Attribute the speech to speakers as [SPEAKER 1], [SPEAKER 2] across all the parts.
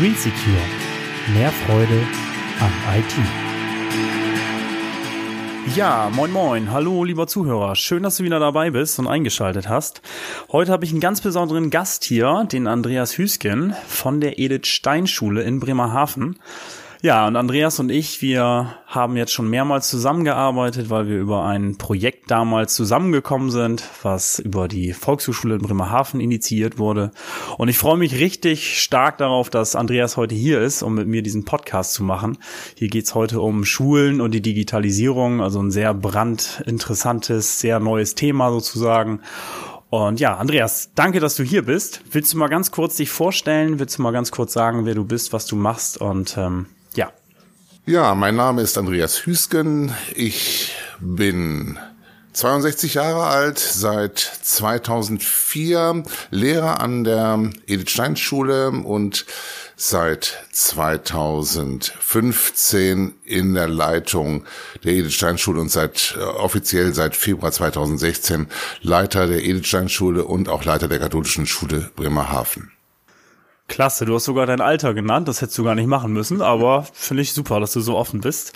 [SPEAKER 1] Green Secure. Mehr Freude am IT. Ja, moin moin, hallo lieber Zuhörer, schön, dass du wieder dabei bist und eingeschaltet hast. Heute habe ich einen ganz besonderen Gast hier, den Andreas Hüsken von der Edith Stein Schule in Bremerhaven. Ja, und Andreas und ich, wir haben jetzt schon mehrmals zusammengearbeitet, weil wir über ein Projekt damals zusammengekommen sind, was über die Volkshochschule in Bremerhaven initiiert wurde. Und ich freue mich richtig stark darauf, dass Andreas heute hier ist, um mit mir diesen Podcast zu machen. Hier geht's heute um Schulen und die Digitalisierung, also ein sehr brandinteressantes, sehr neues Thema sozusagen. Und ja, Andreas, danke, dass du hier bist. Willst du mal ganz kurz dich vorstellen? Willst du mal ganz kurz sagen, wer du bist, was du machst? Und ähm, ja.
[SPEAKER 2] Mein Name ist Andreas Hüsken. Ich bin 62 Jahre alt, seit 2004 Lehrer an der Edith Stein Schule und seit 2015 in der Leitung der Edith Stein Schule und seit äh, offiziell seit Februar 2016 Leiter der Edith Stein Schule und auch Leiter der katholischen Schule Bremerhaven.
[SPEAKER 1] Klasse, du hast sogar dein Alter genannt, das hättest du gar nicht machen müssen, aber finde ich super, dass du so offen bist.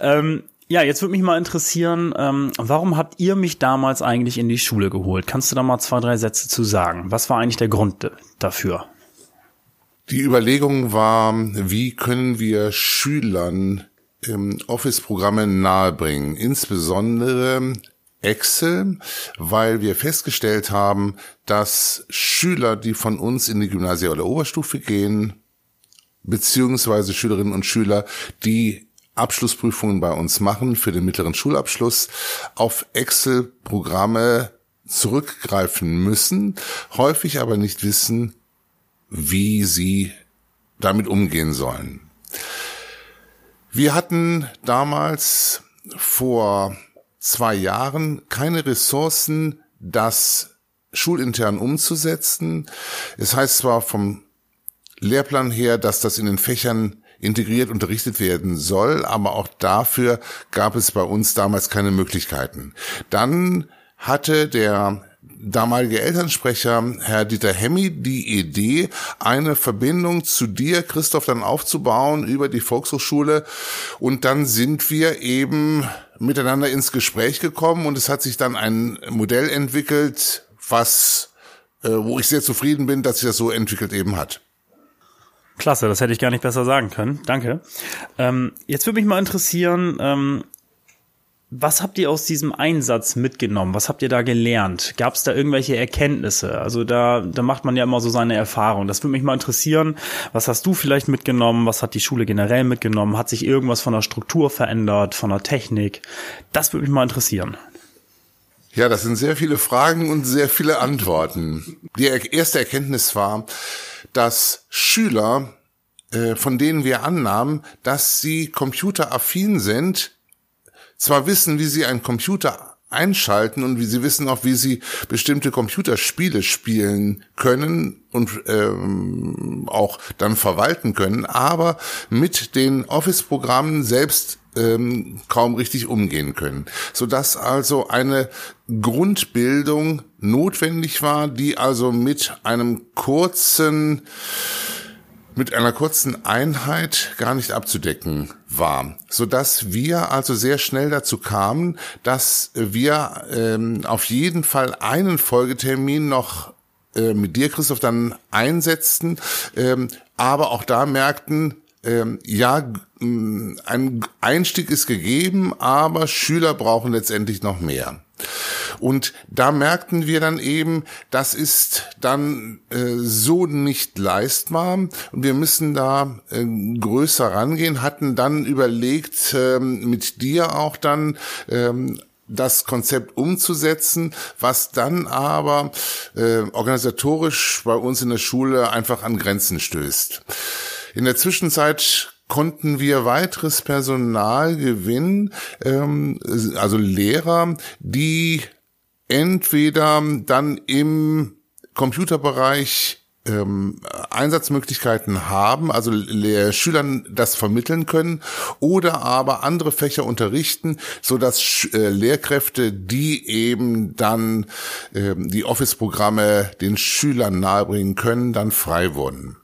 [SPEAKER 1] Ähm, ja, jetzt würde mich mal interessieren, ähm, warum habt ihr mich damals eigentlich in die Schule geholt? Kannst du da mal zwei, drei Sätze zu sagen? Was war eigentlich der Grund dafür?
[SPEAKER 2] Die Überlegung war, wie können wir Schülern ähm, Office-Programme nahebringen, insbesondere Excel, weil wir festgestellt haben, dass Schüler, die von uns in die Gymnasie oder Oberstufe gehen, beziehungsweise Schülerinnen und Schüler, die Abschlussprüfungen bei uns machen für den mittleren Schulabschluss, auf Excel-Programme zurückgreifen müssen, häufig aber nicht wissen, wie sie damit umgehen sollen. Wir hatten damals vor zwei Jahren keine Ressourcen, das schulintern umzusetzen. Es heißt zwar vom Lehrplan her, dass das in den Fächern integriert unterrichtet werden soll, aber auch dafür gab es bei uns damals keine Möglichkeiten. Dann hatte der damalige Elternsprecher, Herr Dieter Hemmi, die Idee, eine Verbindung zu dir, Christoph, dann aufzubauen über die Volkshochschule. Und dann sind wir eben miteinander ins Gespräch gekommen und es hat sich dann ein Modell entwickelt, was, äh, wo ich sehr zufrieden bin, dass sich das so entwickelt eben hat.
[SPEAKER 1] Klasse, das hätte ich gar nicht besser sagen können. Danke. Ähm, jetzt würde mich mal interessieren, ähm, was habt ihr aus diesem Einsatz mitgenommen? Was habt ihr da gelernt? Gab es da irgendwelche Erkenntnisse? Also da, da macht man ja immer so seine Erfahrung. Das würde mich mal interessieren. Was hast du vielleicht mitgenommen? Was hat die Schule generell mitgenommen? Hat sich irgendwas von der Struktur verändert, von der Technik? Das würde mich mal interessieren.
[SPEAKER 2] Ja, das sind sehr viele Fragen und sehr viele Antworten. Die erste Erkenntnis war, dass Schüler, äh, von denen wir annahmen, dass sie computeraffin sind, zwar wissen, wie sie einen Computer einschalten und wie sie wissen auch, wie sie bestimmte Computerspiele spielen können und ähm, auch dann verwalten können, aber mit den Office-Programmen selbst ähm, kaum richtig umgehen können, so dass also eine Grundbildung notwendig war, die also mit einem kurzen mit einer kurzen Einheit gar nicht abzudecken war, so dass wir also sehr schnell dazu kamen, dass wir ähm, auf jeden Fall einen Folgetermin noch äh, mit dir, Christoph, dann einsetzten, ähm, aber auch da merkten, ähm, ja, ein Einstieg ist gegeben, aber Schüler brauchen letztendlich noch mehr. Und da merkten wir dann eben, das ist dann äh, so nicht leistbar und wir müssen da äh, größer rangehen, hatten dann überlegt, äh, mit dir auch dann ähm, das Konzept umzusetzen, was dann aber äh, organisatorisch bei uns in der Schule einfach an Grenzen stößt. In der Zwischenzeit konnten wir weiteres Personal gewinnen, ähm, also Lehrer, die entweder dann im Computerbereich ähm, Einsatzmöglichkeiten haben, also Le Schülern das vermitteln können oder aber andere Fächer unterrichten, so dass äh, Lehrkräfte, die eben dann äh, die Office-Programme den Schülern nahebringen können, dann frei wurden.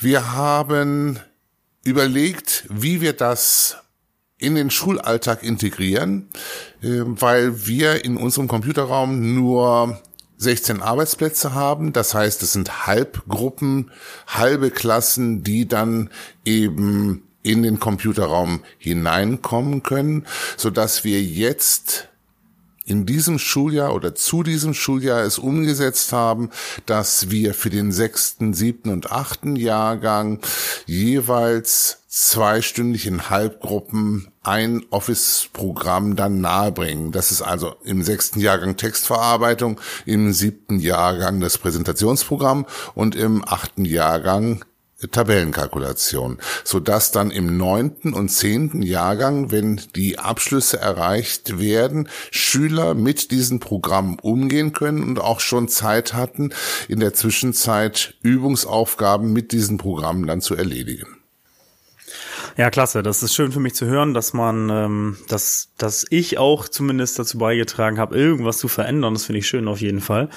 [SPEAKER 2] Wir haben überlegt, wie wir das in den Schulalltag integrieren, äh, weil wir in unserem Computerraum nur 16 Arbeitsplätze haben. Das heißt, es sind Halbgruppen, halbe Klassen, die dann eben in den Computerraum hineinkommen können, so dass wir jetzt in diesem Schuljahr oder zu diesem Schuljahr es umgesetzt haben, dass wir für den sechsten, siebten und achten Jahrgang jeweils zweistündig in Halbgruppen ein Office-Programm dann nahebringen. Das ist also im sechsten Jahrgang Textverarbeitung, im siebten Jahrgang das Präsentationsprogramm und im achten Jahrgang Tabellenkalkulation, so dass dann im neunten und zehnten Jahrgang, wenn die Abschlüsse erreicht werden, Schüler mit diesen Programmen umgehen können und auch schon Zeit hatten, in der Zwischenzeit Übungsaufgaben mit diesen Programmen dann zu erledigen.
[SPEAKER 1] Ja, klasse. Das ist schön für mich zu hören, dass man, ähm, dass, dass ich auch zumindest dazu beigetragen habe, irgendwas zu verändern. Das finde ich schön auf jeden Fall.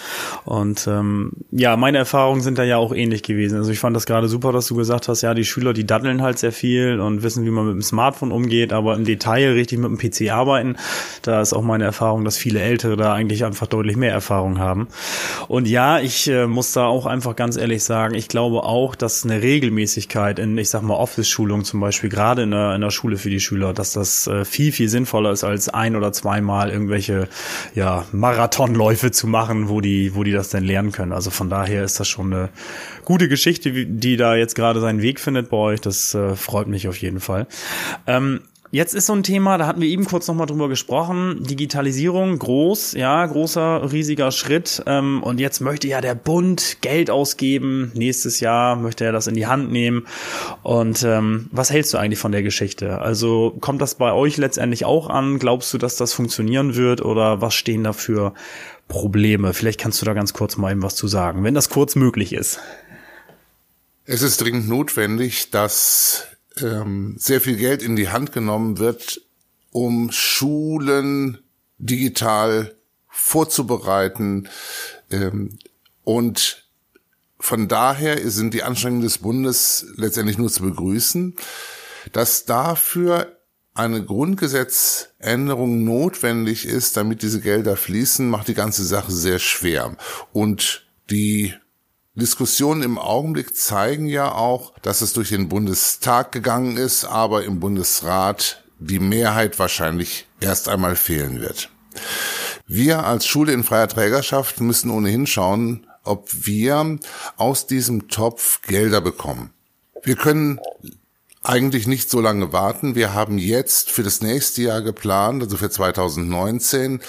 [SPEAKER 1] Und ähm, ja, meine Erfahrungen sind da ja auch ähnlich gewesen. Also ich fand das gerade super, dass du gesagt hast, ja, die Schüler, die daddeln halt sehr viel und wissen, wie man mit dem Smartphone umgeht, aber im Detail richtig mit dem PC arbeiten. Da ist auch meine Erfahrung, dass viele Ältere da eigentlich einfach deutlich mehr Erfahrung haben. Und ja, ich äh, muss da auch einfach ganz ehrlich sagen, ich glaube auch, dass eine Regelmäßigkeit in, ich sag mal, Office-Schulung zum Beispiel gerade in der, in der Schule für die Schüler, dass das äh, viel, viel sinnvoller ist, als ein oder zweimal irgendwelche ja, Marathonläufe zu machen, wo die, wo die das denn lernen können. Also von daher ist das schon eine gute Geschichte, die da jetzt gerade seinen Weg findet bei euch. Das äh, freut mich auf jeden Fall. Ähm, Jetzt ist so ein Thema, da hatten wir eben kurz nochmal drüber gesprochen. Digitalisierung, groß, ja, großer, riesiger Schritt. Ähm, und jetzt möchte ja der Bund Geld ausgeben. Nächstes Jahr möchte er das in die Hand nehmen. Und ähm, was hältst du eigentlich von der Geschichte? Also kommt das bei euch letztendlich auch an? Glaubst du, dass das funktionieren wird? Oder was stehen da für Probleme? Vielleicht kannst du da ganz kurz mal eben was zu sagen, wenn das kurz möglich ist.
[SPEAKER 2] Es ist dringend notwendig, dass ähm, sehr viel Geld in die Hand genommen wird, um Schulen digital vorzubereiten. Ähm, und von daher sind die Anstrengungen des Bundes letztendlich nur zu begrüßen. Dass dafür eine Grundgesetzänderung notwendig ist, damit diese Gelder fließen, macht die ganze Sache sehr schwer. Und die Diskussionen im Augenblick zeigen ja auch, dass es durch den Bundestag gegangen ist, aber im Bundesrat die Mehrheit wahrscheinlich erst einmal fehlen wird. Wir als Schule in freier Trägerschaft müssen ohnehin schauen, ob wir aus diesem Topf Gelder bekommen. Wir können eigentlich nicht so lange warten. Wir haben jetzt für das nächste Jahr geplant, also für 2019,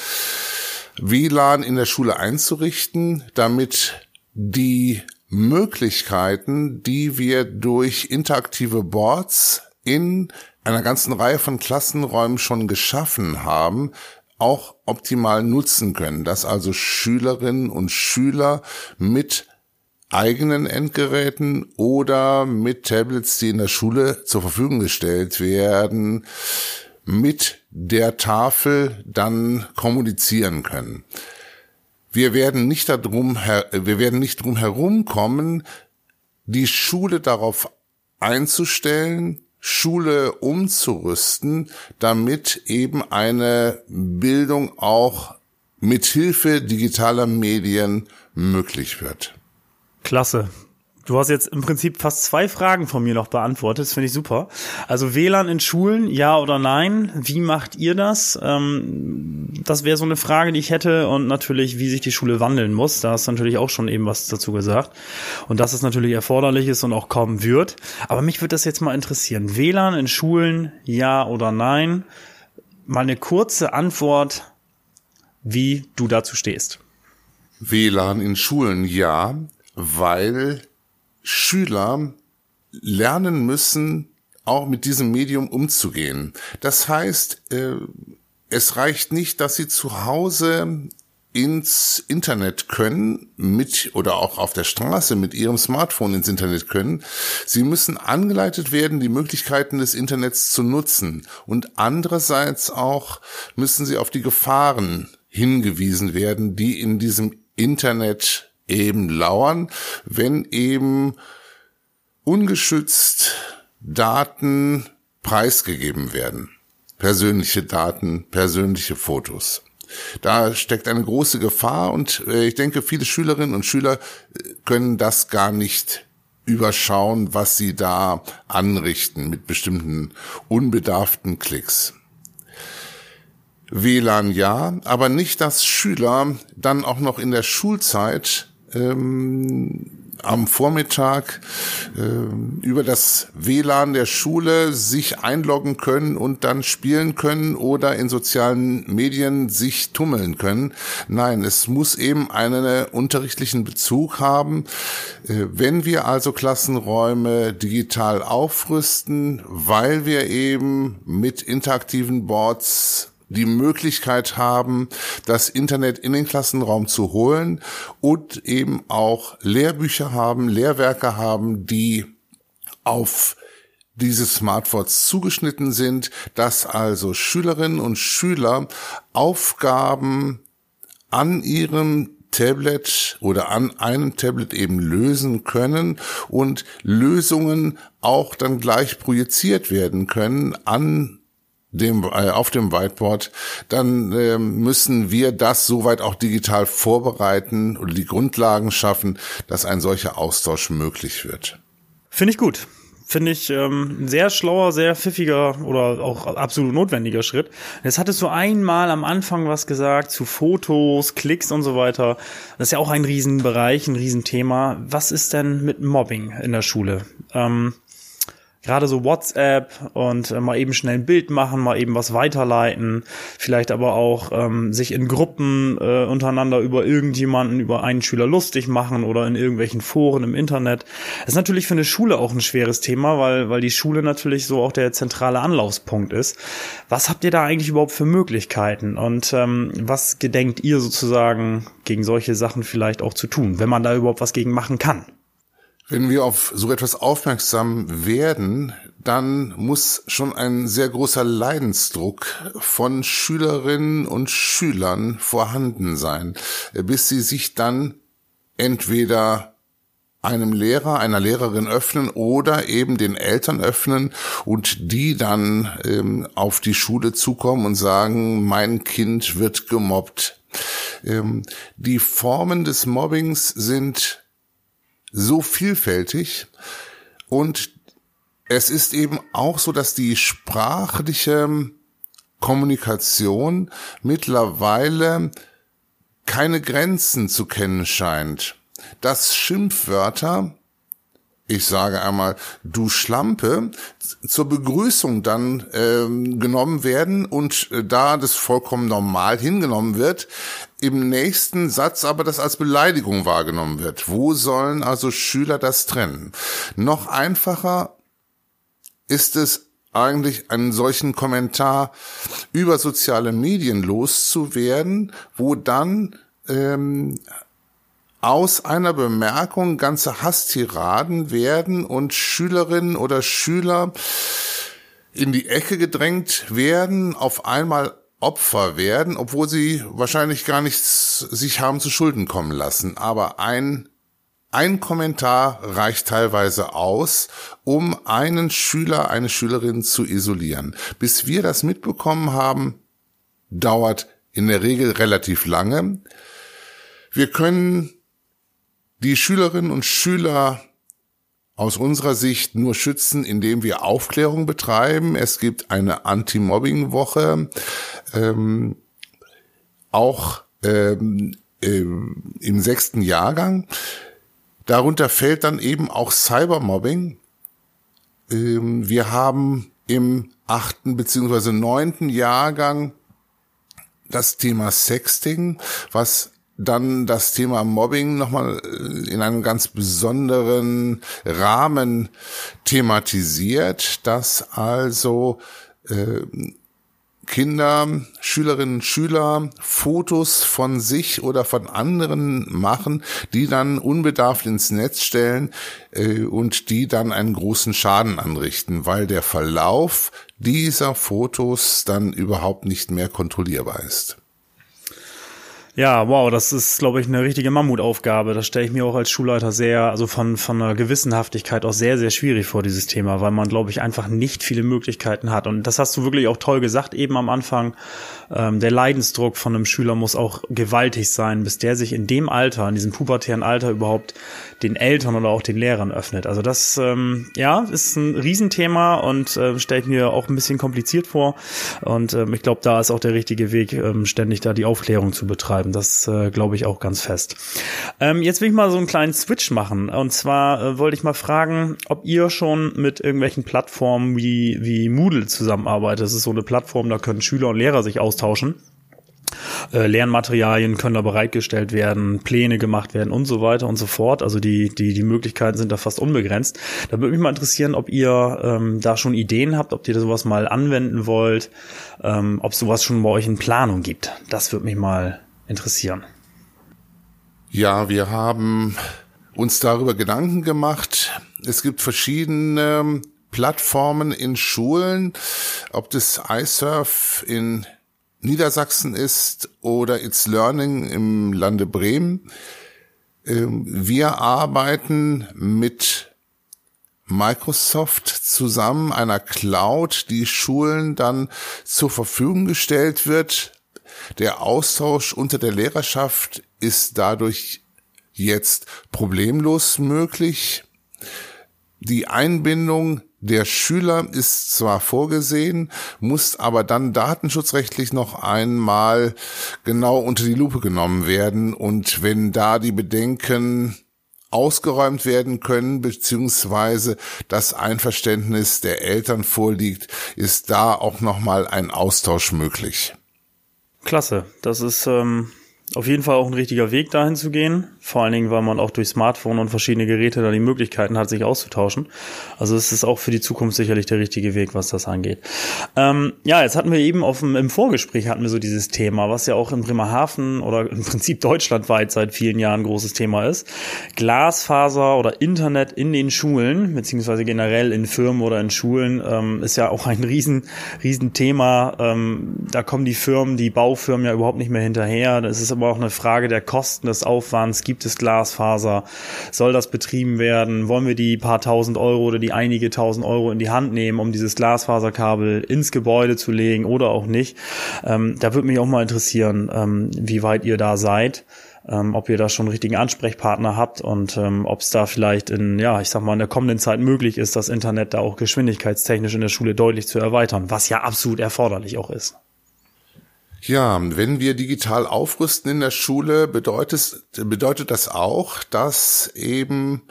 [SPEAKER 2] WLAN in der Schule einzurichten, damit die Möglichkeiten, die wir durch interaktive Boards in einer ganzen Reihe von Klassenräumen schon geschaffen haben, auch optimal nutzen können, dass also Schülerinnen und Schüler mit eigenen Endgeräten oder mit Tablets, die in der Schule zur Verfügung gestellt werden, mit der Tafel dann kommunizieren können wir werden nicht darum, wir werden nicht drum herumkommen, die Schule darauf einzustellen, Schule umzurüsten, damit eben eine Bildung auch mit Hilfe digitaler Medien möglich wird.
[SPEAKER 1] Klasse. Du hast jetzt im Prinzip fast zwei Fragen von mir noch beantwortet. Das finde ich super. Also WLAN in Schulen, ja oder nein? Wie macht ihr das? Ähm, das wäre so eine Frage, die ich hätte. Und natürlich, wie sich die Schule wandeln muss. Da hast du natürlich auch schon eben was dazu gesagt. Und dass es natürlich erforderlich ist und auch kommen wird. Aber mich würde das jetzt mal interessieren. WLAN in Schulen, ja oder nein? Mal eine kurze Antwort, wie du dazu stehst.
[SPEAKER 2] WLAN in Schulen, ja, weil Schüler lernen müssen, auch mit diesem Medium umzugehen. Das heißt, äh, es reicht nicht, dass sie zu Hause ins Internet können, mit oder auch auf der Straße mit ihrem Smartphone ins Internet können. Sie müssen angeleitet werden, die Möglichkeiten des Internets zu nutzen. Und andererseits auch müssen sie auf die Gefahren hingewiesen werden, die in diesem Internet eben lauern, wenn eben ungeschützt Daten preisgegeben werden. Persönliche Daten, persönliche Fotos. Da steckt eine große Gefahr und äh, ich denke, viele Schülerinnen und Schüler äh, können das gar nicht überschauen, was sie da anrichten mit bestimmten unbedarften Klicks. WLAN ja, aber nicht, dass Schüler dann auch noch in der Schulzeit ähm, am Vormittag äh, über das WLAN der Schule sich einloggen können und dann spielen können oder in sozialen Medien sich tummeln können. Nein, es muss eben einen unterrichtlichen Bezug haben. Äh, wenn wir also Klassenräume digital aufrüsten, weil wir eben mit interaktiven Boards die Möglichkeit haben, das Internet in den Klassenraum zu holen und eben auch Lehrbücher haben, Lehrwerke haben, die auf diese Smartphones zugeschnitten sind, dass also Schülerinnen und Schüler Aufgaben an ihrem Tablet oder an einem Tablet eben lösen können und Lösungen auch dann gleich projiziert werden können an dem, äh, auf dem Whiteboard, dann äh, müssen wir das soweit auch digital vorbereiten oder die Grundlagen schaffen, dass ein solcher Austausch möglich wird.
[SPEAKER 1] Finde ich gut. Finde ich ähm, ein sehr schlauer, sehr pfiffiger oder auch absolut notwendiger Schritt. Jetzt hattest du einmal am Anfang was gesagt zu Fotos, Klicks und so weiter. Das ist ja auch ein Riesenbereich, ein Riesenthema. Was ist denn mit Mobbing in der Schule? Ähm, gerade so WhatsApp und äh, mal eben schnell ein Bild machen, mal eben was weiterleiten, vielleicht aber auch ähm, sich in Gruppen äh, untereinander über irgendjemanden, über einen Schüler lustig machen oder in irgendwelchen Foren im Internet. Das ist natürlich für eine Schule auch ein schweres Thema, weil, weil die Schule natürlich so auch der zentrale Anlaufspunkt ist. Was habt ihr da eigentlich überhaupt für Möglichkeiten und ähm, was gedenkt ihr sozusagen gegen solche Sachen vielleicht auch zu tun, wenn man da überhaupt was gegen machen kann?
[SPEAKER 2] Wenn wir auf so etwas aufmerksam werden, dann muss schon ein sehr großer Leidensdruck von Schülerinnen und Schülern vorhanden sein, bis sie sich dann entweder einem Lehrer, einer Lehrerin öffnen oder eben den Eltern öffnen und die dann ähm, auf die Schule zukommen und sagen, mein Kind wird gemobbt. Ähm, die Formen des Mobbings sind so vielfältig und es ist eben auch so, dass die sprachliche Kommunikation mittlerweile keine Grenzen zu kennen scheint. Dass Schimpfwörter ich sage einmal, du Schlampe, zur Begrüßung dann ähm, genommen werden und äh, da das vollkommen normal hingenommen wird, im nächsten Satz aber das als Beleidigung wahrgenommen wird. Wo sollen also Schüler das trennen? Noch einfacher ist es eigentlich einen solchen Kommentar über soziale Medien loszuwerden, wo dann ähm, aus einer Bemerkung ganze Hasstiraden werden und Schülerinnen oder Schüler in die Ecke gedrängt werden, auf einmal Opfer werden, obwohl sie wahrscheinlich gar nichts sich haben zu Schulden kommen lassen. Aber ein, ein Kommentar reicht teilweise aus, um einen Schüler, eine Schülerin zu isolieren. Bis wir das mitbekommen haben, dauert in der Regel relativ lange. Wir können die Schülerinnen und Schüler aus unserer Sicht nur schützen, indem wir Aufklärung betreiben. Es gibt eine Anti-Mobbing-Woche, ähm, auch ähm, ähm, im sechsten Jahrgang. Darunter fällt dann eben auch Cybermobbing. Ähm, wir haben im achten beziehungsweise neunten Jahrgang das Thema Sexting, was dann das Thema Mobbing nochmal äh, in einem ganz besonderen Rahmen thematisiert, dass also äh, Kinder, Schülerinnen Schüler Fotos von sich oder von anderen machen, die dann unbedarft ins Netz stellen äh, und die dann einen großen Schaden anrichten, weil der Verlauf dieser Fotos dann überhaupt nicht mehr kontrollierbar ist.
[SPEAKER 1] Ja, wow, das ist, glaube ich, eine richtige Mammutaufgabe. Das stelle ich mir auch als Schulleiter sehr, also von, von einer Gewissenhaftigkeit auch sehr, sehr schwierig vor, dieses Thema, weil man, glaube ich, einfach nicht viele Möglichkeiten hat. Und das hast du wirklich auch toll gesagt, eben am Anfang. Ähm, der Leidensdruck von einem Schüler muss auch gewaltig sein, bis der sich in dem Alter, in diesem pubertären Alter überhaupt den Eltern oder auch den Lehrern öffnet. Also das, ähm, ja, ist ein Riesenthema und äh, stelle ich mir auch ein bisschen kompliziert vor. Und ähm, ich glaube, da ist auch der richtige Weg, ähm, ständig da die Aufklärung zu betreiben. Das äh, glaube ich auch ganz fest. Ähm, jetzt will ich mal so einen kleinen Switch machen. Und zwar äh, wollte ich mal fragen, ob ihr schon mit irgendwelchen Plattformen wie, wie Moodle zusammenarbeitet. Das ist so eine Plattform, da können Schüler und Lehrer sich austauschen. Äh, Lernmaterialien können da bereitgestellt werden, Pläne gemacht werden und so weiter und so fort. Also die, die, die Möglichkeiten sind da fast unbegrenzt. Da würde mich mal interessieren, ob ihr ähm, da schon Ideen habt, ob ihr sowas mal anwenden wollt, ähm, ob sowas schon bei euch in Planung gibt. Das würde mich mal interessieren.
[SPEAKER 2] Ja, wir haben uns darüber Gedanken gemacht. Es gibt verschiedene Plattformen in Schulen, ob das iSurf in Niedersachsen ist oder It's Learning im Lande Bremen. Ähm, wir arbeiten mit Microsoft zusammen, einer Cloud, die Schulen dann zur Verfügung gestellt wird. Der Austausch unter der Lehrerschaft ist dadurch jetzt problemlos möglich. Die Einbindung der Schüler ist zwar vorgesehen, muss aber dann datenschutzrechtlich noch einmal genau unter die Lupe genommen werden. Und wenn da die Bedenken ausgeräumt werden können, beziehungsweise das Einverständnis der Eltern vorliegt, ist da auch nochmal ein Austausch möglich.
[SPEAKER 1] Klasse. Das ist ähm, auf jeden Fall auch ein richtiger Weg dahin zu gehen. Vor allen Dingen, weil man auch durch Smartphone und verschiedene Geräte da die Möglichkeiten hat, sich auszutauschen. Also es ist auch für die Zukunft sicherlich der richtige Weg, was das angeht. Ähm, ja, jetzt hatten wir eben auf dem, im Vorgespräch hatten wir so dieses Thema, was ja auch in Bremerhaven oder im Prinzip deutschlandweit seit vielen Jahren ein großes Thema ist. Glasfaser oder Internet in den Schulen, beziehungsweise generell in Firmen oder in Schulen, ähm, ist ja auch ein riesen, riesen Thema. Ähm, da kommen die Firmen, die Baufirmen ja überhaupt nicht mehr hinterher. Das ist aber auch eine Frage der Kosten, des Aufwands. Gibt es Glasfaser? Soll das betrieben werden? Wollen wir die paar tausend Euro oder die einige tausend Euro in die Hand nehmen, um dieses Glasfaserkabel ins Gebäude zu legen oder auch nicht? Ähm, da würde mich auch mal interessieren, ähm, wie weit ihr da seid. Ähm, ob ihr da schon einen richtigen Ansprechpartner habt und ähm, ob es da vielleicht in, ja, ich sag mal, in der kommenden Zeit möglich ist, das Internet da auch geschwindigkeitstechnisch in der Schule deutlich zu erweitern, was ja absolut erforderlich auch ist.
[SPEAKER 2] Ja, wenn wir digital aufrüsten in der Schule, bedeutet, bedeutet das auch, dass eben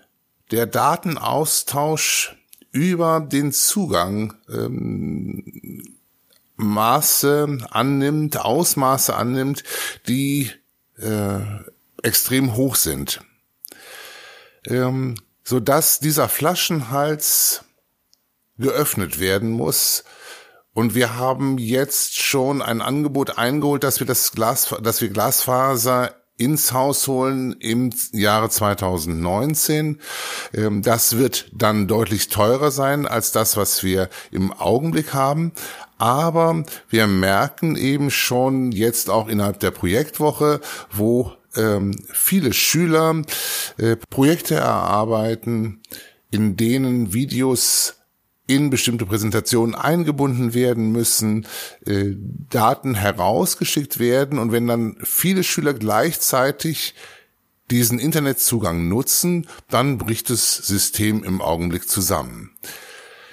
[SPEAKER 2] der Datenaustausch über den Zugang ähm, Maße annimmt, Ausmaße annimmt, die äh, extrem hoch sind. Ähm, so dieser Flaschenhals geöffnet werden muss, und wir haben jetzt schon ein Angebot eingeholt, dass wir das Glas, dass wir Glasfaser ins Haus holen im Jahre 2019. Ähm, das wird dann deutlich teurer sein als das, was wir im Augenblick haben. Aber wir merken eben schon jetzt auch innerhalb der Projektwoche, wo ähm, viele Schüler äh, Projekte erarbeiten, in denen Videos in bestimmte Präsentationen eingebunden werden müssen, äh, Daten herausgeschickt werden und wenn dann viele Schüler gleichzeitig diesen Internetzugang nutzen, dann bricht das System im Augenblick zusammen.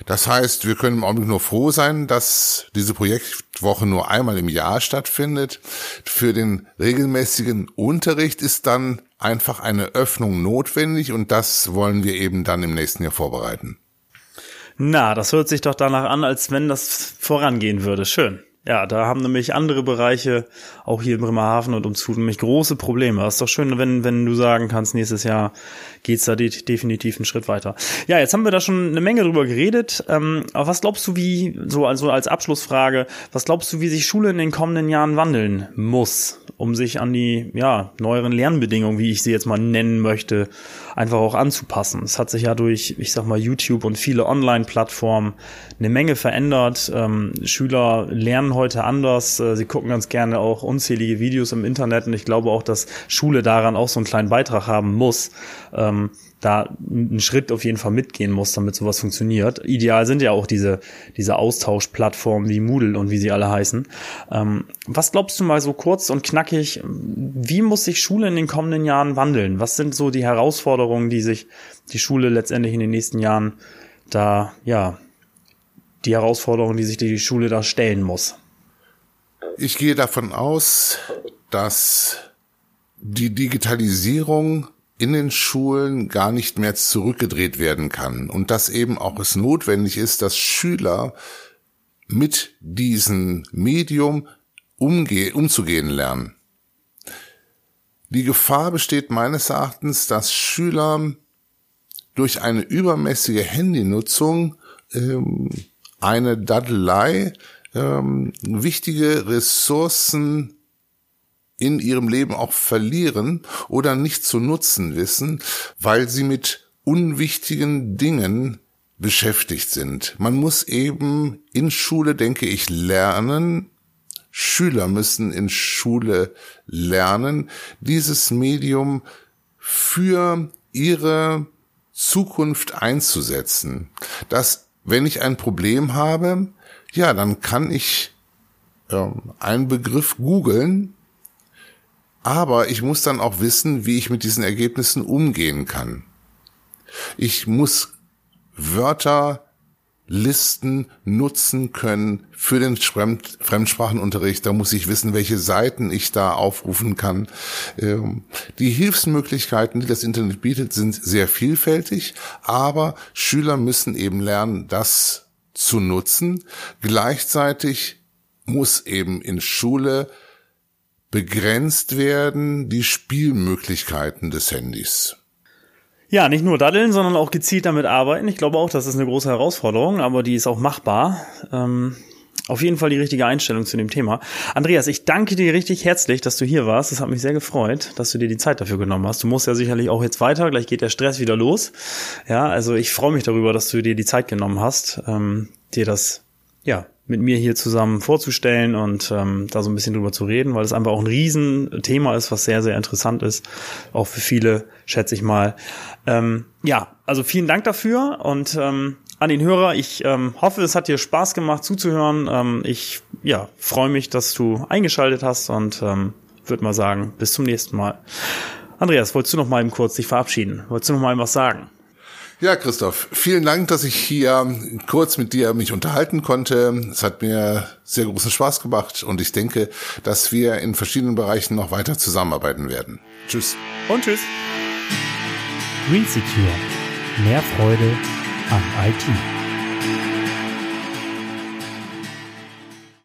[SPEAKER 2] Das heißt, wir können im Augenblick nur froh sein, dass diese Projektwoche nur einmal im Jahr stattfindet. Für den regelmäßigen Unterricht ist dann einfach eine Öffnung notwendig und das wollen wir eben dann im nächsten Jahr vorbereiten.
[SPEAKER 1] Na, das hört sich doch danach an, als wenn das vorangehen würde. Schön. Ja, da haben nämlich andere Bereiche, auch hier in Bremerhaven und umzu, nämlich große Probleme. Das ist doch schön, wenn, wenn du sagen kannst, nächstes Jahr geht's da de definitiv einen Schritt weiter. Ja, jetzt haben wir da schon eine Menge drüber geredet. Ähm, aber was glaubst du, wie, so also als Abschlussfrage, was glaubst du, wie sich Schule in den kommenden Jahren wandeln muss, um sich an die, ja, neueren Lernbedingungen, wie ich sie jetzt mal nennen möchte, einfach auch anzupassen? Es hat sich ja durch, ich sag mal, YouTube und viele Online-Plattformen eine Menge verändert. Ähm, Schüler lernen lernen heute anders. Äh, sie gucken ganz gerne auch unzählige Videos im Internet und ich glaube auch, dass Schule daran auch so einen kleinen Beitrag haben muss. Ähm, da einen Schritt auf jeden Fall mitgehen muss, damit sowas funktioniert. Ideal sind ja auch diese, diese Austauschplattformen wie Moodle und wie sie alle heißen. Ähm, was glaubst du mal so kurz und knackig, wie muss sich Schule in den kommenden Jahren wandeln? Was sind so die Herausforderungen, die sich die Schule letztendlich in den nächsten Jahren da, ja, die Herausforderungen, die sich die Schule da stellen muss?
[SPEAKER 2] Ich gehe davon aus, dass die Digitalisierung in den Schulen gar nicht mehr zurückgedreht werden kann und dass eben auch es notwendig ist, dass Schüler mit diesem Medium umzugehen lernen. Die Gefahr besteht meines Erachtens, dass Schüler durch eine übermäßige Handynutzung ähm, eine Daddelei ähm, wichtige Ressourcen in ihrem Leben auch verlieren oder nicht zu nutzen wissen, weil sie mit unwichtigen Dingen beschäftigt sind. Man muss eben in Schule, denke ich, lernen, Schüler müssen in Schule lernen, dieses Medium für ihre Zukunft einzusetzen. Dass, wenn ich ein Problem habe, ja, dann kann ich äh, einen Begriff googeln aber ich muss dann auch wissen, wie ich mit diesen Ergebnissen umgehen kann. Ich muss Wörter, Listen nutzen können für den Fremdsprachenunterricht. Da muss ich wissen, welche Seiten ich da aufrufen kann. Ähm, die Hilfsmöglichkeiten, die das Internet bietet, sind sehr vielfältig, aber Schüler müssen eben lernen, das zu nutzen. Gleichzeitig muss eben in Schule begrenzt werden die Spielmöglichkeiten des Handys.
[SPEAKER 1] Ja, nicht nur daddeln, sondern auch gezielt damit arbeiten. Ich glaube auch, das ist eine große Herausforderung, aber die ist auch machbar. Ähm, auf jeden Fall die richtige Einstellung zu dem Thema. Andreas, ich danke dir richtig herzlich, dass du hier warst. Das hat mich sehr gefreut, dass du dir die Zeit dafür genommen hast. Du musst ja sicherlich auch jetzt weiter. Gleich geht der Stress wieder los. Ja, also ich freue mich darüber, dass du dir die Zeit genommen hast, ähm, dir das ja mit mir hier zusammen vorzustellen und ähm, da so ein bisschen drüber zu reden, weil es einfach auch ein Riesenthema ist, was sehr, sehr interessant ist. Auch für viele, schätze ich mal. Ähm, ja, also vielen Dank dafür und ähm, an den Hörer, ich ähm, hoffe, es hat dir Spaß gemacht zuzuhören. Ähm, ich ja, freue mich, dass du eingeschaltet hast und ähm, würde mal sagen, bis zum nächsten Mal. Andreas, wolltest du noch mal eben kurz dich verabschieden? Wolltest du noch mal was sagen?
[SPEAKER 2] Ja, Christoph, vielen Dank, dass ich hier kurz mit dir mich unterhalten konnte. Es hat mir sehr großen Spaß gemacht und ich denke, dass wir in verschiedenen Bereichen noch weiter zusammenarbeiten werden. Tschüss.
[SPEAKER 1] Und tschüss.
[SPEAKER 3] Green Secure. Mehr Freude am IT.